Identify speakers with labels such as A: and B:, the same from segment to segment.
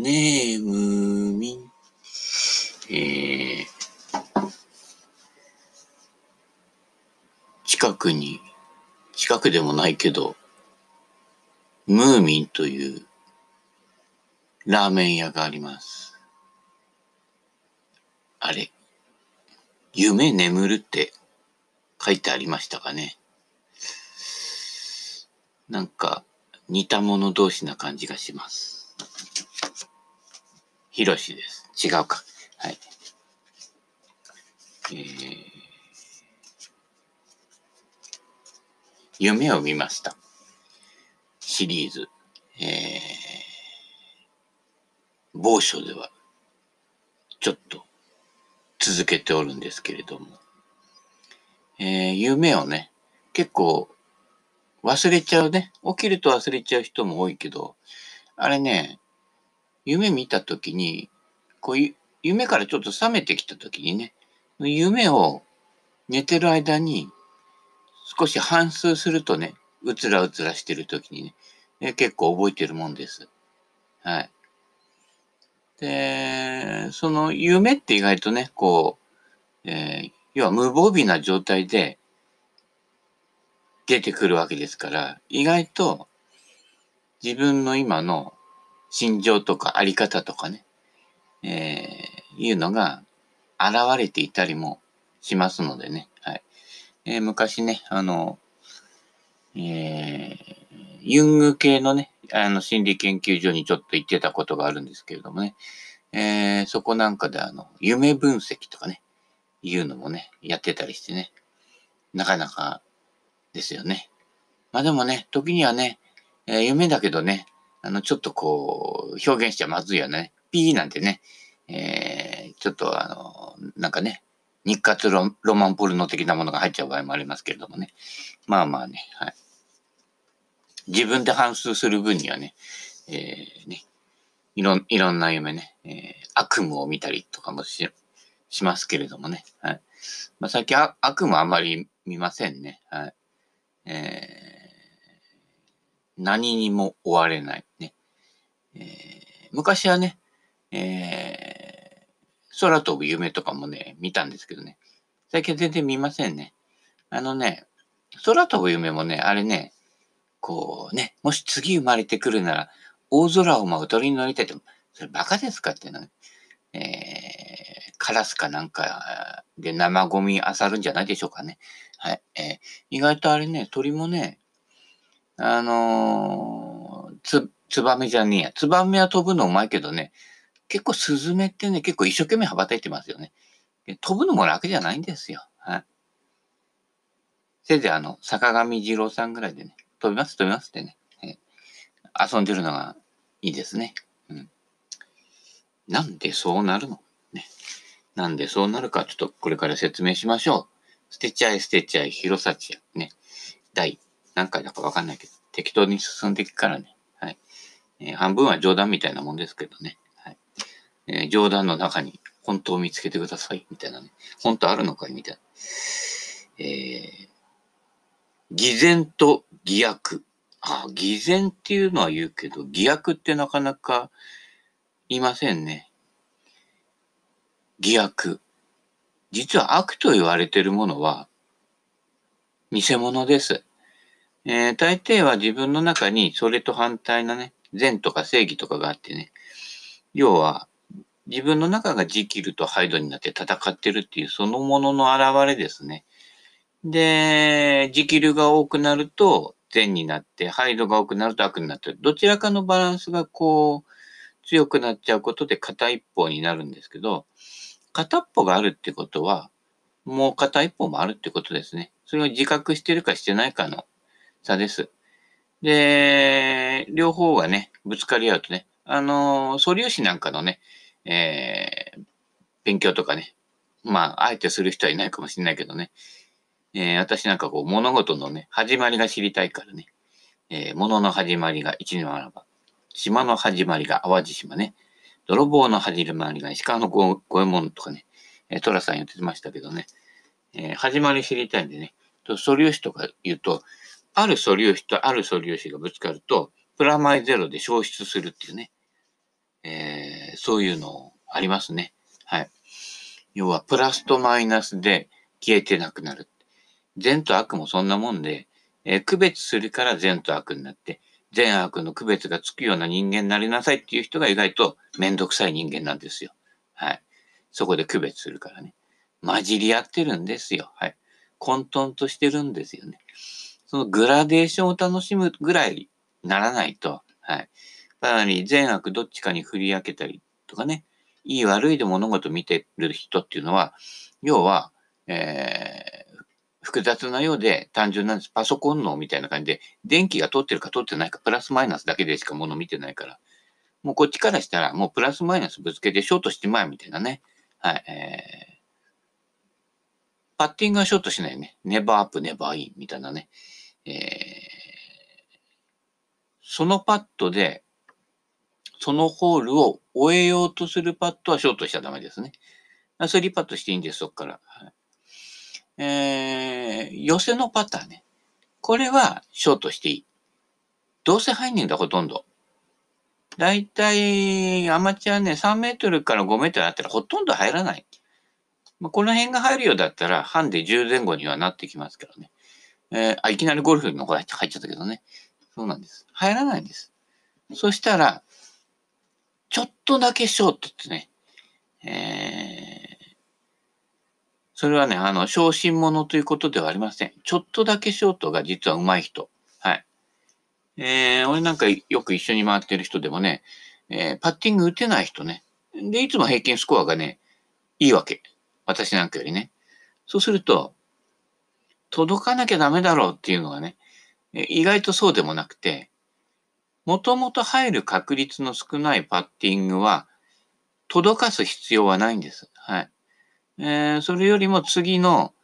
A: ねえ、ムーミン。えー、近くに、近くでもないけど、ムーミンというラーメン屋があります。あれ、夢眠るって書いてありましたかね。なんか似た者同士な感じがします。ひろしです。違うか。はい。えー、夢を見ました。シリーズ。えー、某所では、ちょっと続けておるんですけれども、えー、夢をね、結構忘れちゃうね。起きると忘れちゃう人も多いけど、あれね、夢見た時に、こういう、夢からちょっと覚めてきた時にね、夢を寝てる間に少し反芻するとね、うつらうつらしてる時にね、結構覚えてるもんです。はい。で、その夢って意外とね、こう、えー、要は無防備な状態で出てくるわけですから、意外と自分の今の心情とかあり方とかね、えー、いうのが現れていたりもしますのでね。はい。えー、昔ね、あの、えー、ユング系のね、あの心理研究所にちょっと行ってたことがあるんですけれどもね、えー、そこなんかであの、夢分析とかね、いうのもね、やってたりしてね、なかなかですよね。まあでもね、時にはね、えー、夢だけどね、あの、ちょっとこう、表現しちゃまずいよね。ピーなんてね、えー、ちょっとあの、なんかね、日活ロロマンポルノ的なものが入っちゃう場合もありますけれどもね。まあまあね、はい。自分で反数する分にはね、えー、ね、いろん、いろんな夢ね、えー、悪夢を見たりとかもし、しますけれどもね。はい。まあ、最近悪夢あんまり見ませんね。はい。えー、何にも追われないね。えー、昔はね、えー、空飛ぶ夢とかもね、見たんですけどね。最近全然見ませんね。あのね、空飛ぶ夢もね、あれね、こうね、もし次生まれてくるなら、大空を舞う鳥に乗りたいって、それバカですかってね、えー、カラスかなんかで生ゴミ漁るんじゃないでしょうかね。はい。えー、意外とあれね、鳥もね、あのー、つ、ツバメじゃねえや。ツバメは飛ぶのうまいけどね、結構スズメってね、結構一生懸命羽ばたいてますよね。飛ぶのも楽じゃないんですよ。はい。せいぜいあの、坂上二郎さんぐらいでね、飛びます飛びますってね、えー、遊んでるのがいいですね。うん。なんでそうなるの？ね。なんでそうなるか、ちょっとこれから説明しましょう。捨てちゃえ捨てちゃえ、広さちや。ね。第何回だかわかんないけど、適当に進んでいくからね。はい。えー、半分は冗談みたいなもんですけどね。はい。えー、冗談の中に本当を見つけてください。みたいなね。本当あるのかい？みたいな。えー、偽善と偽悪。あ、偽善っていうのは言うけど、偽悪ってなかなかいませんね。偽悪。実は悪と言われているものは、偽物です。えー、大抵は自分の中にそれと反対なね、善とか正義とかがあってね、要は自分の中がジキルとハイドになって戦ってるっていうそのものの現れですね。で、ジキルが多くなると善になって、ハイドが多くなると悪になってる、どちらかのバランスがこう強くなっちゃうことで片一方になるんですけど、片っぽがあるってことは、もう片一方もあるってことですね。それを自覚してるかしてないかの差です。で、両方がね、ぶつかり合うとね、あの、素粒子なんかのね、えー、勉強とかね、まあ、あえてする人はいないかもしれないけどね、えー、私なんかこう、物事のね、始まりが知りたいからね、えー、物の始まりが一のあらば、島の始まりが淡路島ね、泥棒の始まりが石川の五右衛門とかね、えー、トラさん言ってましたけどね、えー、始まり知りたいんでね、素粒子とか言うと、ある素粒子とある素粒子がぶつかると、プラマイゼロで消失するっていうね。えー、そういうのありますね。はい。要は、プラスとマイナスで消えてなくなる。善と悪もそんなもんで、えー、区別するから善と悪になって、善悪の区別がつくような人間になりなさいっていう人が意外とめんどくさい人間なんですよ。はい。そこで区別するからね。混じり合ってるんですよ。はい。混沌としてるんですよね。そのグラデーションを楽しむぐらいならないと、はい。やっぱり善悪どっちかに振り分けたりとかね、いい悪いで物事見てる人っていうのは、要は、えー、複雑なようで単純なんです。パソコン脳みたいな感じで、電気が通ってるか通ってないか、プラスマイナスだけでしか物見てないから。もうこっちからしたら、もうプラスマイナスぶつけてショートしてまえみたいなね。はい。えー、パッティングはショートしないね。ネバーアップ、ネバーインみたいなね。えー、そのパットで、そのホールを終えようとするパットはショートしちゃダメですね。スリーパットしていいんです、そこから。えー、寄せのパターね。これはショートしていい。どうせ入んねんだ、ほとんど。だいたいアマチュアね、3メートルから5メートルあったらほとんど入らない。ま、この辺が入るようだったら、ハンデ10前後にはなってきますけどね。えー、あ、いきなりゴルフの方入っちゃったけどね。そうなんです。入らないんです。そしたら、ちょっとだけショートってね、えー、それはね、あの、小心者ということではありません。ちょっとだけショートが実は上手い人。はい。えー、俺なんかよく一緒に回ってる人でもね、えー、パッティング打てない人ね。で、いつも平均スコアがね、いいわけ。私なんかよりね。そうすると、届かなきゃダメだろうっていうのがね、意外とそうでもなくて、もともと入る確率の少ないパッティングは、届かす必要はないんです。はい。えー、それよりも次の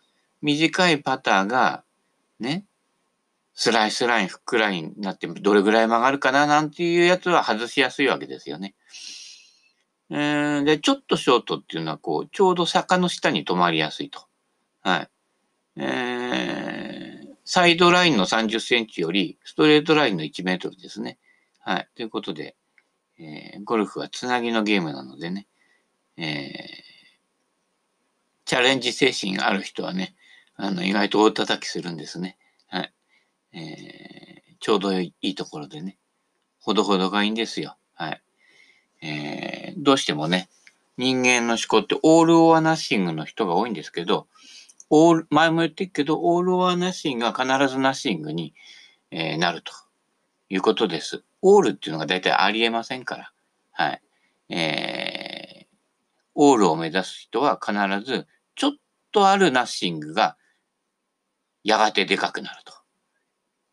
A: 短いパターが、ね、スライスライン、フックラインになってどれぐらい曲がるかななんていうやつは外しやすいわけですよね。えー、で、ちょっとショートっていうのはこう、ちょうど坂の下に止まりやすいと。はい。え、サイドラインの30センチよりストレートラインの1メートルですね。はい。ということで、えー、ゴルフはつなぎのゲームなのでね、えー、チャレンジ精神ある人はね、あの、意外と大叩きするんですね。はい。えー、ちょうどいいところでね、ほどほどがいいんですよ。はい。えー、どうしてもね、人間の思考ってオール・オア・ナッシングの人が多いんですけど、オール、前も言ってるけど、オール・オア・ナッシングが必ずナッシングに、えー、なるということです。オールっていうのが大体ありえませんから。はい。えー、オールを目指す人は必ず、ちょっとあるナッシングが、やがてでかくなると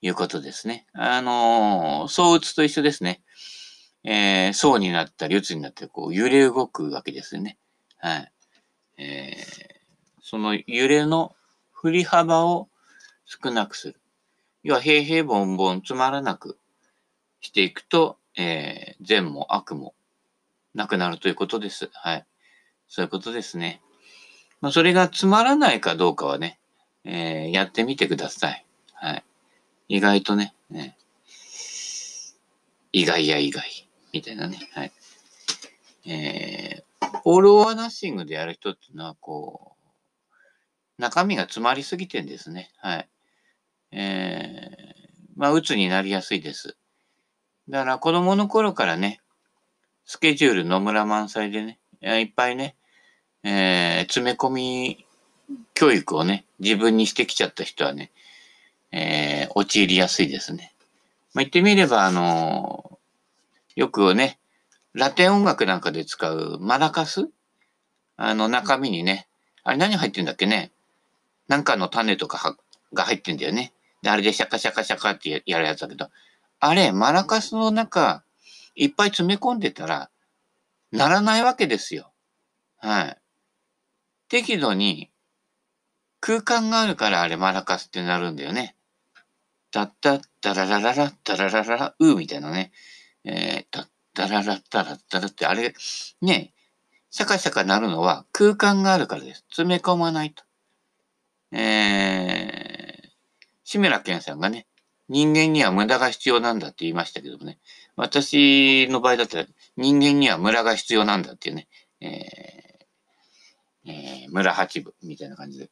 A: いうことですね。あのー、相打つと一緒ですね。えー、層になったり、鬱になって、こう、揺れ動くわけですよね。はい。えー、その揺れの振り幅を少なくする。要は、平平凡凡つまらなくしていくと、えー、善も悪もなくなるということです。はい。そういうことですね。まあ、それがつまらないかどうかはね、えー、やってみてください。はい。意外とね、ね意外や意外。みたいなね。はい。えー、オール・オア・ナッシングでやる人っていうのは、こう、中身が詰まりすぎてんですね。はい。えー、まあ、鬱になりやすいです。だから子供の頃からね、スケジュール野村満載でね、いっぱいね、えー、詰め込み教育をね、自分にしてきちゃった人はね、えー、陥りやすいですね。まあ、言ってみれば、あのよくね、ラテン音楽なんかで使うマラカス？あの中身にね、あれ何入ってんだっけね？なんかの種とかが入ってんだよね。で、あれでシャカシャカシャカってやるやつだけど、あれ、マラカスの中、いっぱい詰め込んでたら、ならないわけですよ。はい。適度に空間があるからあれマラカスってなるんだよね。タッタッタララララッタララララうーみたいなね。えー、だったららったらったらって、あれ、ね、シャカシャカなるのは空間があるからです。詰め込まないと。えー、志村けんさんがね、人間には無駄が必要なんだって言いましたけどもね。私の場合だったら、人間には村が必要なんだっていうね、えーえー、村八部みたいな感じで、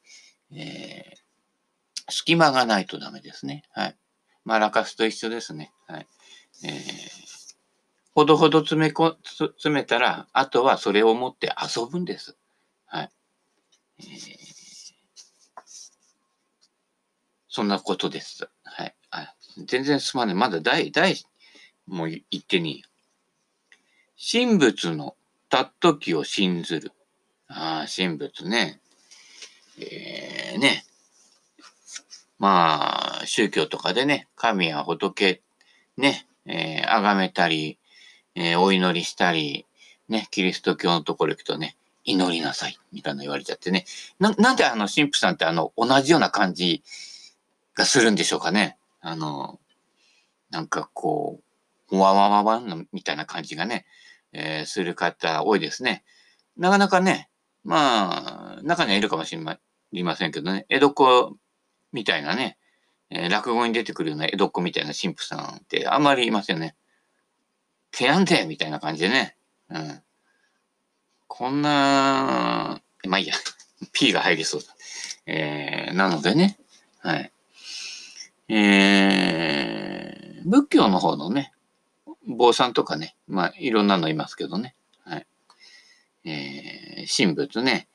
A: えー、隙間がないとダメですね。はい。マラカスと一緒ですね。はい。えー、ほどほど詰めこ、詰めたら、あとはそれを持って遊ぶんです。はい。えーそんなことです。はい。あ全然すまない。まだ第、第、もう言ってに神仏のたっときを信ずる。ああ、神仏ね。えー、ね。まあ、宗教とかでね、神や仏、ね、えー、崇めたり、えー、お祈りしたり、ね、キリスト教のところ行くとね、祈りなさい、みたいな言われちゃってね。な、なんであの、神父さんってあの、同じような感じがするんでしょうかね。あの、なんかこう、わわわわんみたいな感じがね、えー、する方多いですね。なかなかね、まあ、中にはいるかもしれませんけどね、江戸っ子みたいなね、えー、落語に出てくるような江戸っ子みたいな神父さんってあんまりいませんね。てやんでみたいな感じでね。うん。こんな、まあいいや。P が入りそうだ。えー、なのでね。はい。えー、仏教の方のね、坊さんとかね、まあ、いろんなのいますけどね。はい。えー、神仏ね。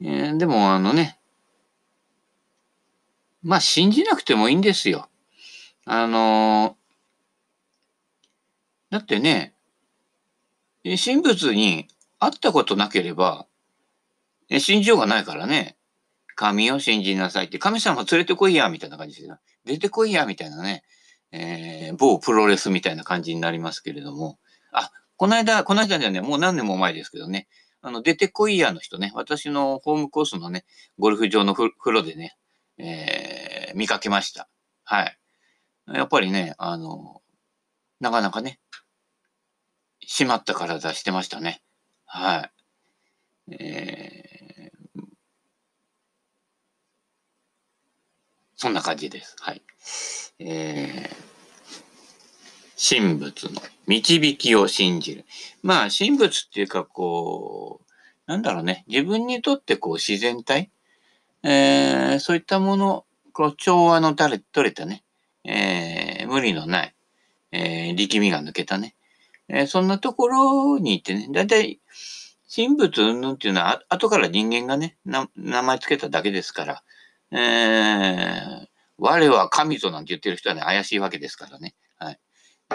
A: えー、でも、あのね、まあ、信じなくてもいいんですよ。あのー、だってね、神仏に会ったことなければ、信じようがないからね。神を信じなさいって、神様連れてこいや、みたいな感じで。出てこいや、みたいなね、えー、某プロレスみたいな感じになりますけれども、あ、この間、この間じゃね、もう何年も前ですけどね、あの、出てこいやの人ね、私のホームコースのね、ゴルフ場の風呂でね、えー、見かけました。はい。やっぱりね、あの、なかなかね、締まった体してましたね。はい。えそんな感じです。はい。えー、神仏の導きを信じる。まあ、神仏っていうか、こう、なんだろうね。自分にとってこう自然体、えー、そういったもの、こう調和の取れ取れたね、えー、無理のない、えー、力みが抜けたね、えー、そんなところにいてね、だいたい神仏云々っていうのは、後から人間がね、名前つけただけですから、えー、我は神ぞなんて言ってる人はね、怪しいわけですからね。はい。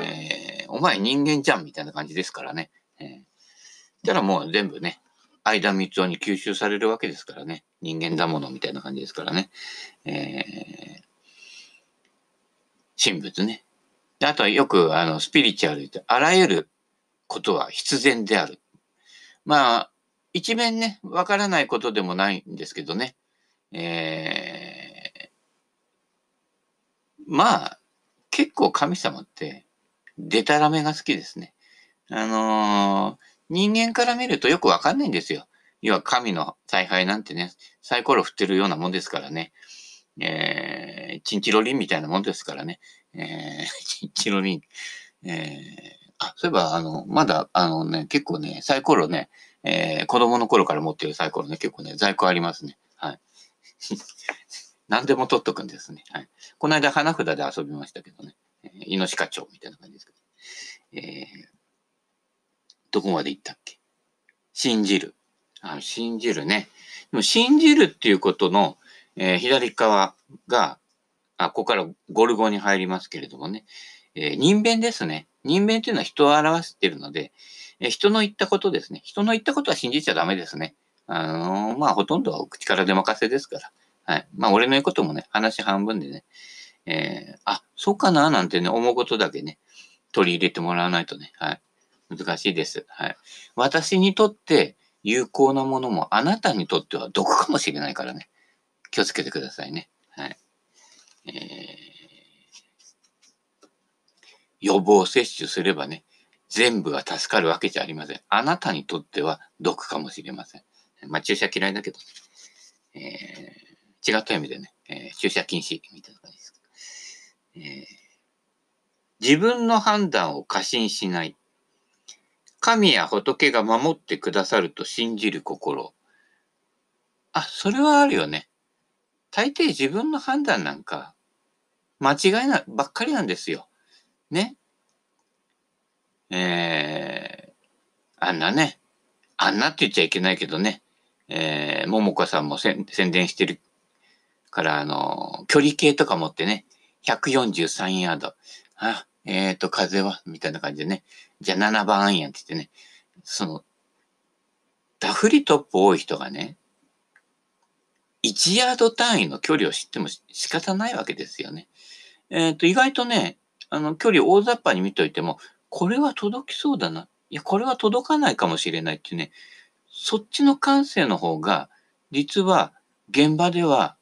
A: えー、お前人間じゃんみたいな感じですからね。えー、たらもう全部ね、間三つに吸収されるわけですからね。人間だものみたいな感じですからね。えー、神仏ね。あとはよく、あの、スピリチュアルで、あらゆることは必然である。まあ、一面ね、わからないことでもないんですけどね。えー、まあ、結構神様って、デタラメが好きですね。あのー、人間から見るとよくわかんないんですよ。要は神の采配なんてね、サイコロ振ってるようなもんですからね。えー、チンチロリンみたいなもんですからね。えー、チンチロリン。えー、あ、そういえば、あの、まだ、あのね、結構ね、サイコロね、えー、子供の頃から持ってるサイコロね、結構ね、在庫ありますね。はい。何でも取っとくんですね。はい。この間花札で遊びましたけどね。えー、イノシカチョウみたいな感じですけど。えー、どこまで行ったっけ？信じる。あ、信じるね。でも信じるっていうことの、えー、左側が、あ、ここからゴルゴに入りますけれどもね。えー、人弁ですね。人弁っていうのは人を表しているので、えー、人の言ったことですね。人の言ったことは信じちゃダメですね。あのー、まあ、ほとんどは口から出任せですから。はい。まあ、俺の言うこともね、話半分でね、えー、あ、そうかななんてね、思うことだけね、取り入れてもらわないとね、はい。難しいです。はい。私にとって有効なものもあなたにとっては毒かもしれないからね。気をつけてくださいね。はい。えー、予防接種すればね、全部が助かるわけじゃありません。あなたにとっては毒かもしれません。まあ、注射嫌いだけど、えー、違った意味でね、えー、注射禁止みたいな感じです。えー、自分の判断を過信しない。神や仏が守ってくださると信じる心。あ、それはあるよね。大抵自分の判断なんか、間違いな、ばっかりなんですよ。ね。えー、あんなね、あんなって言っちゃいけないけどね、えー、桃子さんも宣伝してるから、あの、距離計とか持ってね、143ヤード。あ、えっ、ー、と、風はみたいな感じでね。じゃあ7番アイアンって言ってね。その、ダフリトップ多い人がね、1ヤード単位の距離を知っても仕方ないわけですよね。えっ、ー、と、意外とね、あの、距離大雑把に見といても、これは届きそうだな。いや、これは届かないかもしれないってね、そっちの感性の方が、実は現場では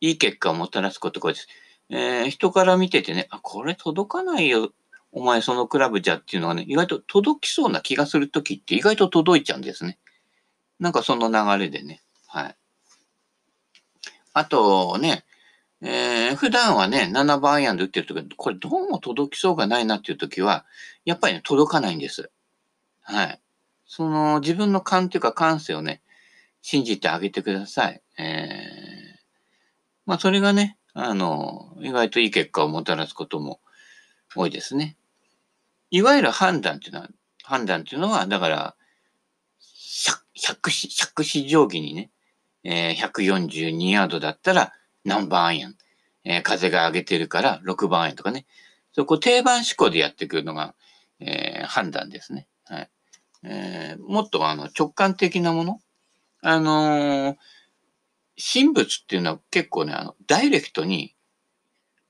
A: いい結果をもたらすことがです。えー、人から見ててね、あ、これ届かないよ。お前そのクラブじゃっていうのはね、意外と届きそうな気がするときって意外と届いちゃうんですね。なんかその流れでね。はい。あとね、えー、普段はね、7番アイアンで打ってるとき、これどうも届きそうがないなっていうときは、やっぱりね、届かないんです。はい。その自分の勘というか感性をね、信じてあげてください。えー、まあそれがね、あの、意外といい結果をもたらすことも多いですね。いわゆる判断っていうのは、判断っていうのは、だから、百子、百子定規にね、えー、142ヤードだったら何番アイアン、えー、風が上げてるから6番アイアンとかね。そこ定番思考でやってくるのが、えー、判断ですね。はい。えー、もっとあの直感的なもの？あのー、神仏っていうのは結構ね、あの、ダイレクトに、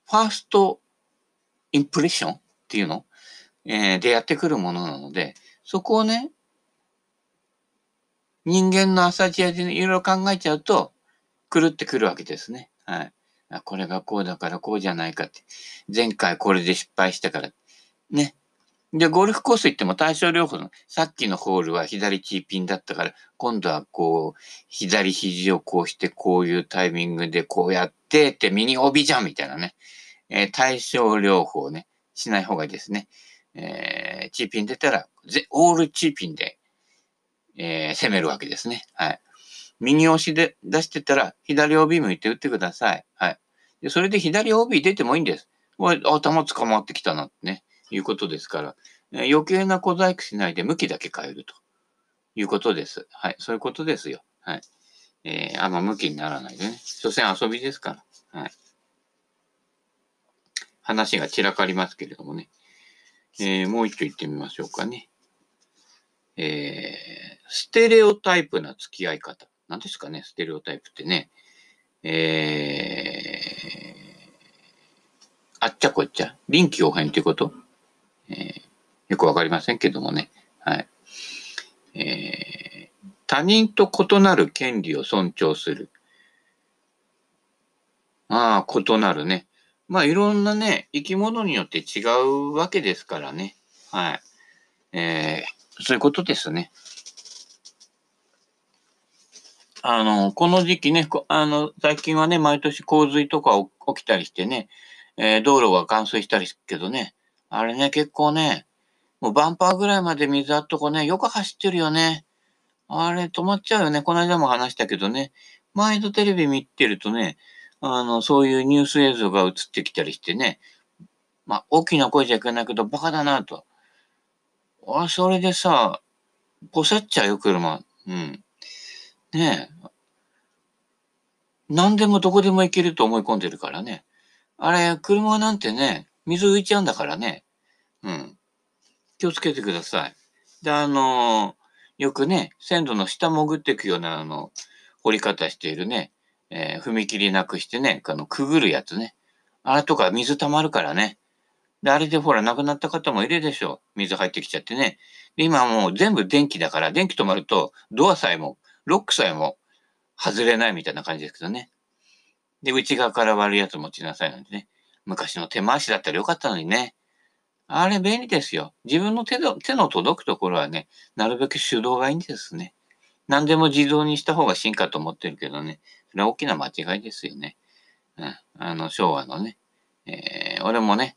A: ファーストインプレッションっていうの、えー、でやってくるものなので、そこをね、人間の朝知恵で、いろいろ考えちゃうと、狂ってくるわけですね。はい。これがこうだからこうじゃないかって。前回これで失敗したから。ね。で、ゴルフコース行っても対象療法の、さっきのホールは左チーピンだったから、今度はこう、左肘をこうして、こういうタイミングでこうやって、って右帯じゃんみたいなね。えー、対象療法ね、しない方がいいですね。えー、チーピン出たら、ぜオールチーピンで、えー、攻めるわけですね。はい。右押しで出してたら、左帯向いて打ってください。はい。で、それで左帯出てもいいんです。頭捕まってきたなってね。いうことですから、余計な小細工しないで向きだけ変えるということです。はい。そういうことですよ。はい。えー、あんま向きにならないでね。所詮遊びですから。はい。話が散らかりますけれどもね。えー、もう一丁言ってみましょうかね。えー、ステレオタイプな付き合い方。何ですかね、ステレオタイプってね。えー、あっちゃこっちゃ。臨機応変っていうことえ、よくわかりませんけどもね。はい。えー、他人と異なる権利を尊重する。ああ、異なるね。まあ、いろんなね、生き物によって違うわけですからね。はい。えー、そういうことですね。あの、この時期ね、あの、最近はね、毎年洪水とか起きたりしてね、えー、道路が冠水したりするけどね、あれね、結構ね、もうバンパーぐらいまで水あっとこね、よく走ってるよね。あれ止まっちゃうよね。この間も話したけどね。毎度テレビ見てるとね、あの、そういうニュース映像が映ってきたりしてね。まあ、大きな声じゃいけないけど、バカだなと。あ、それでさ、ポセっちゃうよ、車。うん。ねえ。何でもどこでも行けると思い込んでるからね。あれ、車なんてね、水浮いちゃうんだからね。うん。気をつけてください。で、あのー、よくね、線路の下潜っていくような、あの、掘り方しているね、えー、踏切なくしてね、あの、くぐるやつね。あれとか水溜まるからね。で、あれでほら、亡くなった方もいるでしょう。水入ってきちゃってね。で、今もう全部電気だから、電気止まると、ドアさえも、ロックさえも外れないみたいな感じですけどね。で、内側から割るやつ持ちなさいなんてね。昔の手回しだったらよかったのにね。あれ便利ですよ。自分の手の手の届くところはね、なるべく手動がいいんですね。何でも自動にした方が進化と思ってるけどね。それは大きな間違いですよね。うん、あの、昭和のね。えー、俺もね、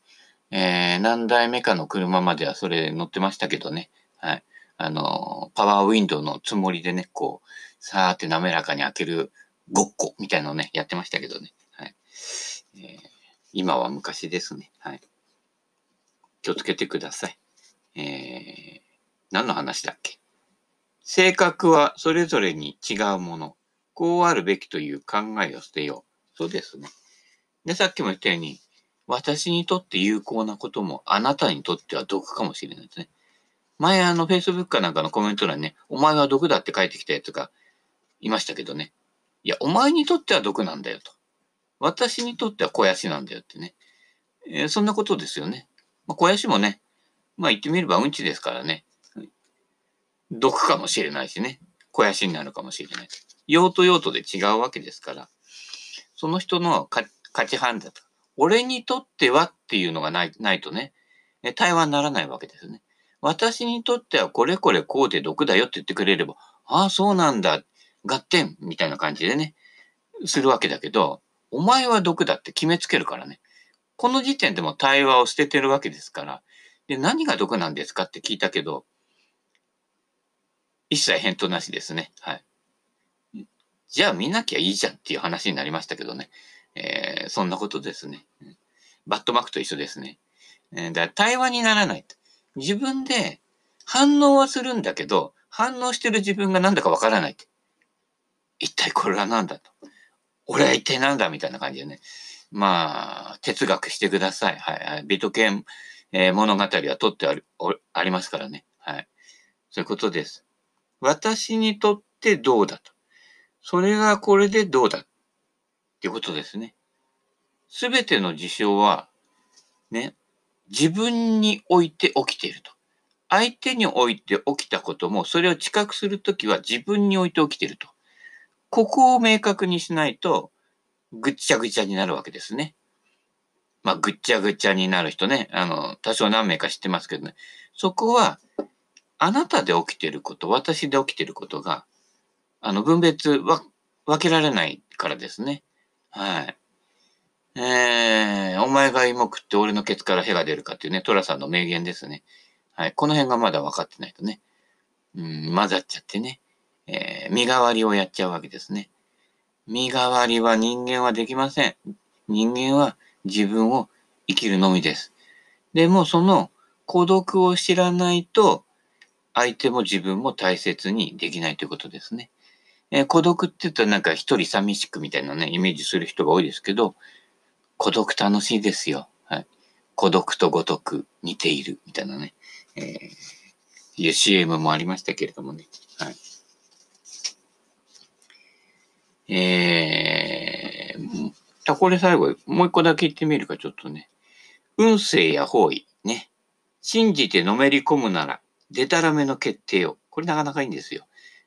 A: えー、何台目かの車まではそれ乗ってましたけどね。はい。あの、パワーウィンドウのつもりでね、こう、さーって滑らかに開けるごっこみたいなのね、やってましたけどね。はい。えー、今は昔ですね。はい。気をつけてください。えー、何の話だっけ？性格はそれぞれに違うもの。こうあるべきという考えを捨てよう。そうですね。で、さっきも言ったように、私にとって有効なこともあなたにとっては毒かもしれないですね。前あの Facebook かなんかのコメント欄ね、お前は毒だって書いてきたやつがいましたけどね。いや、お前にとっては毒なんだよと。私にとっては肥やしなんだよってね。えー、そんなことですよね。まあ、肥やしもね、まあ言ってみればうんちですからね。毒かもしれないしね。肥やしになるかもしれない。用途用途で違うわけですから。その人の価値判断と。俺にとってはっていうのがないないとね、対話にならないわけですよね。私にとってはこれこれこうで毒だよって言ってくれれば、ああ、そうなんだ。合点みたいな感じでね、するわけだけど、お前は毒だって決めつけるからね。この時点でも対話を捨ててるわけですから。で、何が毒なんですかって聞いたけど、一切返答なしですね。はい。じゃあ見なきゃいいじゃんっていう話になりましたけどね。えー、そんなことですね。バットマークと一緒ですね。えー、だから対話にならない。自分で反応はするんだけど、反応してる自分が何だかわからない。一体これは何だと。俺は一体何だみたいな感じでね。まあ、哲学してください。はい。ビトケン、えー、物語は取ってあるありますからね。はい。そういうことです。私にとってどうだと。それがこれでどうだっていうことですね。すべての事象は、ね、自分において起きていると。相手において起きたことも、それを知覚するときは自分において起きていると。ここを明確にしないと、ぐっちゃぐちゃになるわけですね。まあ、ぐっちゃぐちゃになる人ね、あの、多少何名か知ってますけどね。そこは、あなたで起きてること、私で起きてることが、あの、分別は分けられないからですね。はい。えー、お前が芋食って俺のケツから屁が出るかっていうね、トラさんの名言ですね。はい。この辺がまだ分かってないとね。うん、混ざっちゃってね。えー、身代わりをやっちゃうわけですね。身代わりは人間はできません。人間は自分を生きるのみです。でもその孤独を知らないと、相手も自分も大切にできないということですね。えー、孤独って言ったらなんか一人寂しくみたいなね、イメージする人が多いですけど、孤独楽しいですよ。はい。孤独とごとく似ているみたいなね、えー、いう CM もありましたけれどもね。はい。えー、これ最後、もう一個だけ言ってみるか、ちょっとね。運勢や方位、ね。信じてのめり込むなら、でたらめの決定を。これなかなかいいんですよ。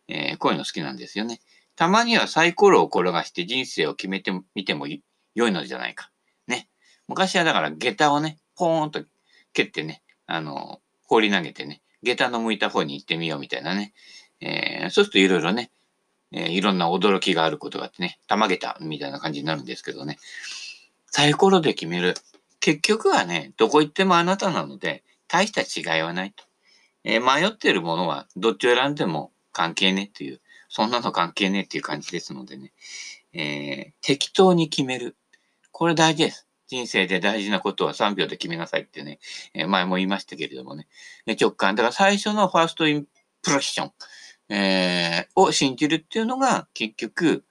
A: えー、こういうの好きなんですよね。たまにはサイコロを転がして人生を決めてみても良いのじゃないか。ね。昔はだから下駄をね、ポーンと蹴ってね、あの、放り投げてね、下駄の向いた方に行ってみようみたいなね。えー、そうするといろいろね、えー、いろんな驚きがあることがあってね、たまげたみたいな感じになるんですけどね。サイコロで決める。結局はね、どこ行ってもあなたなので、大した違いはないと。えー、迷ってるものはどっちを選んでも関係ねっていう、そんなの関係ねっていう感じですのでね、えー、適当に決める。これ大事です。人生で大事なことは3秒で決めなさいってね、えー、前も言いましたけれどもね、直感。だから最初のファーストインプレッション、えー、を信じるっていうのが結局、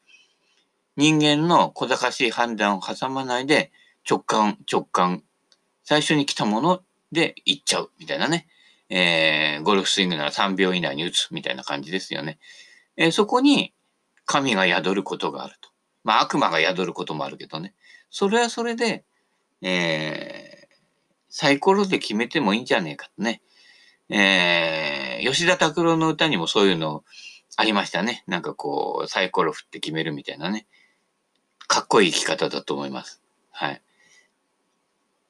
A: 人間の小賢しい判断を挟まないで直感、直感、最初に来たもので行っちゃうみたいなね。えー、ゴルフスイングなら3秒以内に打つみたいな感じですよね。えー、そこに神が宿ることがあると。まあ悪魔が宿ることもあるけどね。それはそれで、えー、サイコロで決めてもいいんじゃねえかとね。えー、吉田拓郎の歌にもそういうのありましたね。なんかこう、サイコロ振って決めるみたいなね。かっこいい生き方だと思います。はい。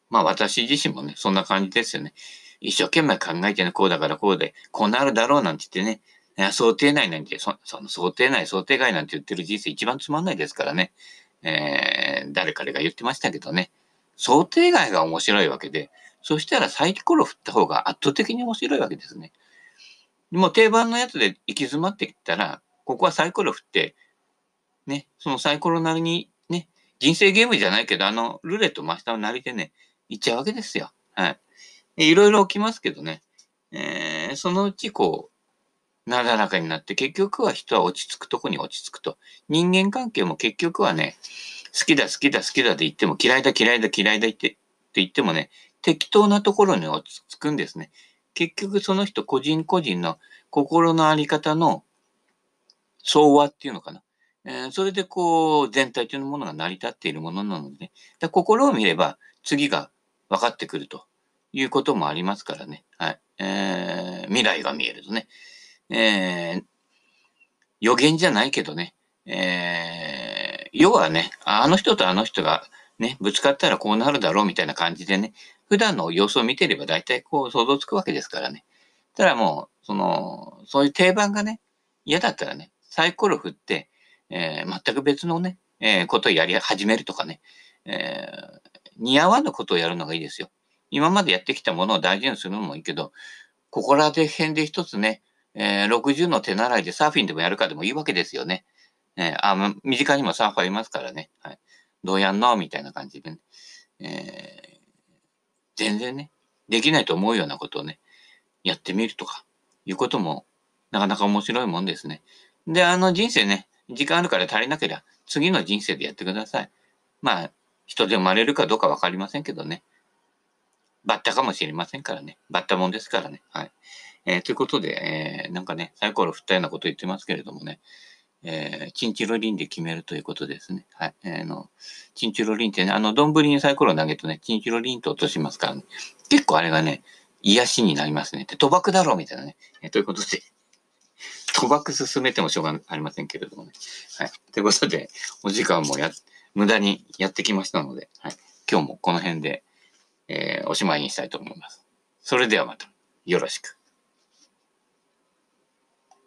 A: まあ私自身もね、そんな感じですよね。一生懸命考えてね、こうだからこうで、こうなるだろうなんて言ってね、想定内なんて、そその想定内、想定外なんて言ってる人生一番つまんないですからね。えー、誰彼が言ってましたけどね。想定外が面白いわけで、そしたらサイコロ振った方が圧倒的に面白いわけですね。もう定番のやつで行き詰まってきたら、ここはサイコロ振って、ね、そのサイコロなりに、ね、人生ゲームじゃないけど、あの、ルーレット真下のなりでね、行っちゃうわけですよ。はい。いろいろ起きますけどね。えー、そのうちこう、なだらかになって、結局は人は落ち着くとこに落ち着くと。人間関係も結局はね、好きだ好きだ好きだって言っても、嫌いだ嫌いだ嫌いだってって言ってもね、適当なところに落ち着くんですね。結局その人個人個人の心のあり方の相和っていうのかな。えー、それでこう全体というものが成り立っているものなので、ね、だ心を見れば次が分かってくるということもありますからね。はい。えー、未来が見えるとね。えー、予言じゃないけどね。えー、要はね、あの人とあの人がね、ぶつかったらこうなるだろうみたいな感じでね、普段の様子を見てれば大体こう想像つくわけですからね。ただもう、その、そういう定番がね、嫌だったらね、サイコロ振って、えー、全く別のね、えー、ことをやり始めるとかね、えー、似合わぬことをやるのがいいですよ。今までやってきたものを大事にするのもいいけど、ここら辺で一つね、えー、60の手習いでサーフィンでもやるかでもいいわけですよね。えー、あ、身近にもサーファーいますからね。はい。どうやんの？みたいな感じでね。えー、全然ね、できないと思うようなことをね、やってみるとか、いうことも、なかなか面白いもんですね。で、あの人生ね、時間あるから足りなければ、次の人生でやってください。まあ、人で生まれるかどうかわかりませんけどね。バッタかもしれませんからね。バッタもんですからね。はい。えー、ということで、えー、なんかね、サイコロ振ったようなこと言ってますけれどもね。えー、チンチロリンで決めるということですね。はい。えー、の、チンチロリンってね、あの、丼にサイコロ投げるとね、チンチロリンと落としますからね。結構あれがね、癒しになりますね。で、賭博だろうみたいなね。えー、ということで、賭博進めてもしょうがありませんけれどもね。はい。ということで、お時間もや、無駄にやってきましたので、はい。今日もこの辺で、えー、おしまいにしたいと思います。それではまた、よろしく。